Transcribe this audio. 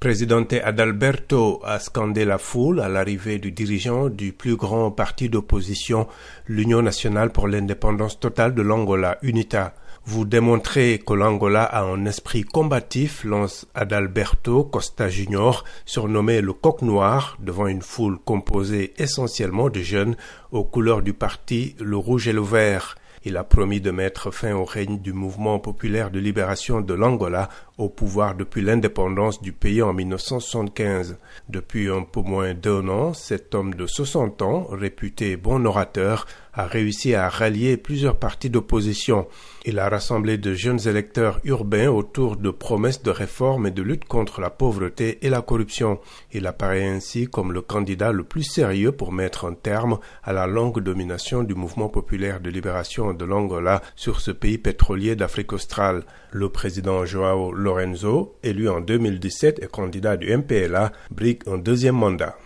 Presidente Adalberto a scandé la foule à l'arrivée du dirigeant du plus grand parti d'opposition, l'Union nationale pour l'indépendance totale de l'Angola, UNITA. Vous démontrez que l'Angola a un esprit combatif, lance Adalberto Costa Junior, surnommé le coq noir, devant une foule composée essentiellement de jeunes aux couleurs du parti, le rouge et le vert. Il a promis de mettre fin au règne du mouvement populaire de libération de l'Angola au pouvoir depuis l'indépendance du pays en 1975. Depuis un peu moins d'un an, cet homme de 60 ans, réputé bon orateur, a réussi à rallier plusieurs partis d'opposition. Il a rassemblé de jeunes électeurs urbains autour de promesses de réforme et de lutte contre la pauvreté et la corruption. Il apparaît ainsi comme le candidat le plus sérieux pour mettre un terme à la longue domination du mouvement populaire de libération de l'Angola sur ce pays pétrolier d'Afrique australe. Le président Joao Lorenzo, élu en 2017 et candidat du MPLA, brigue un deuxième mandat.